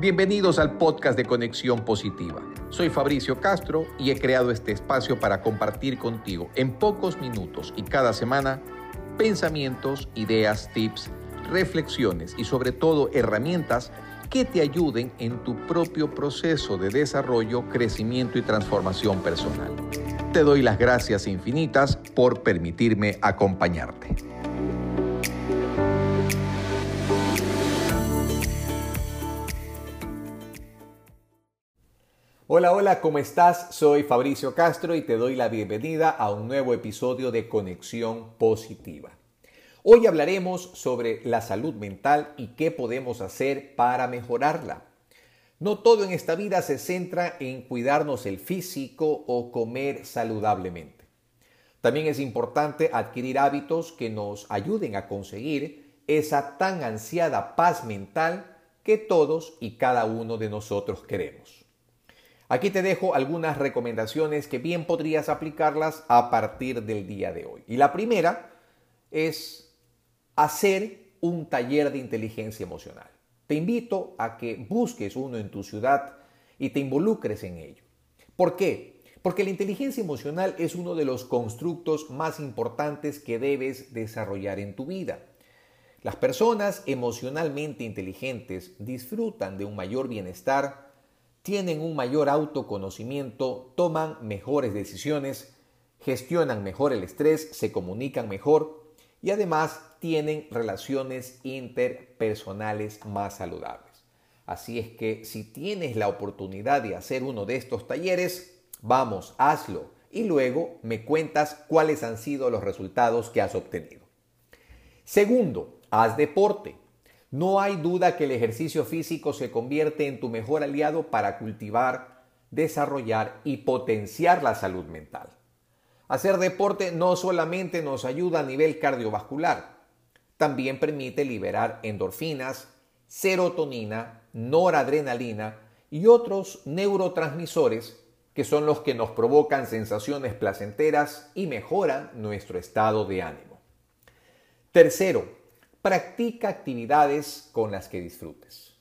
Bienvenidos al podcast de Conexión Positiva. Soy Fabricio Castro y he creado este espacio para compartir contigo en pocos minutos y cada semana pensamientos, ideas, tips, reflexiones y sobre todo herramientas que te ayuden en tu propio proceso de desarrollo, crecimiento y transformación personal. Te doy las gracias infinitas por permitirme acompañarte. Hola, hola, ¿cómo estás? Soy Fabricio Castro y te doy la bienvenida a un nuevo episodio de Conexión Positiva. Hoy hablaremos sobre la salud mental y qué podemos hacer para mejorarla. No todo en esta vida se centra en cuidarnos el físico o comer saludablemente. También es importante adquirir hábitos que nos ayuden a conseguir esa tan ansiada paz mental que todos y cada uno de nosotros queremos. Aquí te dejo algunas recomendaciones que bien podrías aplicarlas a partir del día de hoy. Y la primera es hacer un taller de inteligencia emocional. Te invito a que busques uno en tu ciudad y te involucres en ello. ¿Por qué? Porque la inteligencia emocional es uno de los constructos más importantes que debes desarrollar en tu vida. Las personas emocionalmente inteligentes disfrutan de un mayor bienestar, tienen un mayor autoconocimiento, toman mejores decisiones, gestionan mejor el estrés, se comunican mejor y además tienen relaciones interpersonales más saludables. Así es que si tienes la oportunidad de hacer uno de estos talleres, vamos, hazlo y luego me cuentas cuáles han sido los resultados que has obtenido. Segundo, haz deporte. No hay duda que el ejercicio físico se convierte en tu mejor aliado para cultivar, desarrollar y potenciar la salud mental. Hacer deporte no solamente nos ayuda a nivel cardiovascular, también permite liberar endorfinas, serotonina, noradrenalina y otros neurotransmisores que son los que nos provocan sensaciones placenteras y mejoran nuestro estado de ánimo. Tercero, practica actividades con las que disfrutes.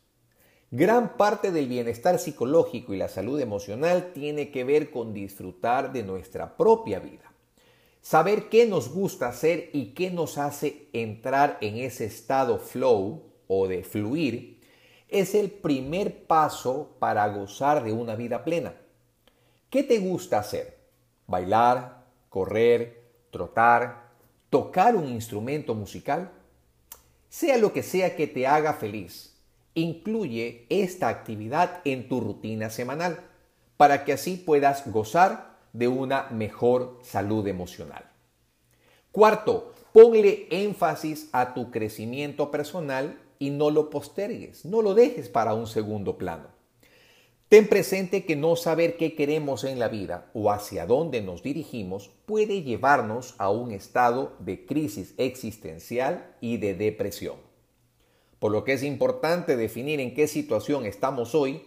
Gran parte del bienestar psicológico y la salud emocional tiene que ver con disfrutar de nuestra propia vida. Saber qué nos gusta hacer y qué nos hace entrar en ese estado flow o de fluir es el primer paso para gozar de una vida plena. ¿Qué te gusta hacer? ¿Bailar? ¿Correr? ¿Trotar? ¿Tocar un instrumento musical? Sea lo que sea que te haga feliz, incluye esta actividad en tu rutina semanal para que así puedas gozar de una mejor salud emocional. Cuarto, ponle énfasis a tu crecimiento personal y no lo postergues, no lo dejes para un segundo plano. Ten presente que no saber qué queremos en la vida o hacia dónde nos dirigimos puede llevarnos a un estado de crisis existencial y de depresión. Por lo que es importante definir en qué situación estamos hoy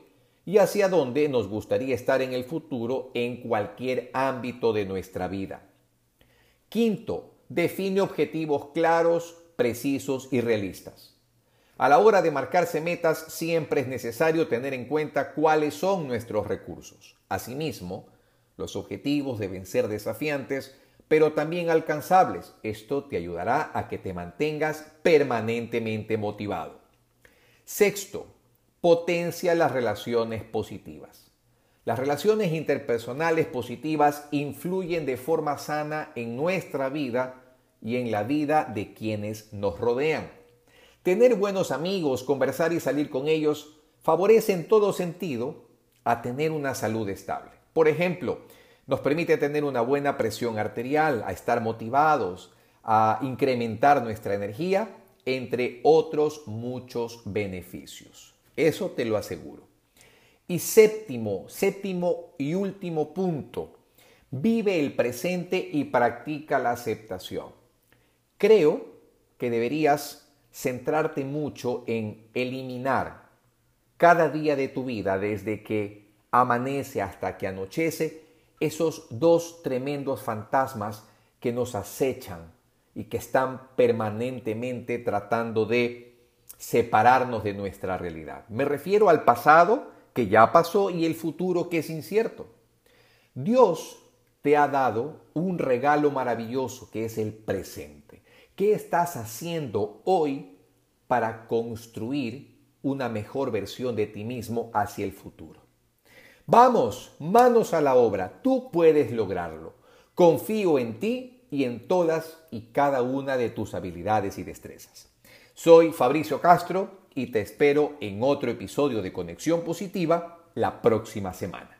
y hacia dónde nos gustaría estar en el futuro en cualquier ámbito de nuestra vida. Quinto, define objetivos claros, precisos y realistas. A la hora de marcarse metas siempre es necesario tener en cuenta cuáles son nuestros recursos. Asimismo, los objetivos deben ser desafiantes, pero también alcanzables. Esto te ayudará a que te mantengas permanentemente motivado. Sexto, potencia las relaciones positivas. Las relaciones interpersonales positivas influyen de forma sana en nuestra vida y en la vida de quienes nos rodean. Tener buenos amigos, conversar y salir con ellos favorece en todo sentido a tener una salud estable. Por ejemplo, nos permite tener una buena presión arterial, a estar motivados, a incrementar nuestra energía, entre otros muchos beneficios. Eso te lo aseguro. Y séptimo, séptimo y último punto, vive el presente y practica la aceptación. Creo que deberías centrarte mucho en eliminar cada día de tu vida, desde que amanece hasta que anochece, esos dos tremendos fantasmas que nos acechan y que están permanentemente tratando de separarnos de nuestra realidad. Me refiero al pasado que ya pasó y el futuro que es incierto. Dios te ha dado un regalo maravilloso que es el presente. ¿Qué estás haciendo hoy para construir una mejor versión de ti mismo hacia el futuro? Vamos, manos a la obra, tú puedes lograrlo. Confío en ti y en todas y cada una de tus habilidades y destrezas. Soy Fabricio Castro y te espero en otro episodio de Conexión Positiva la próxima semana.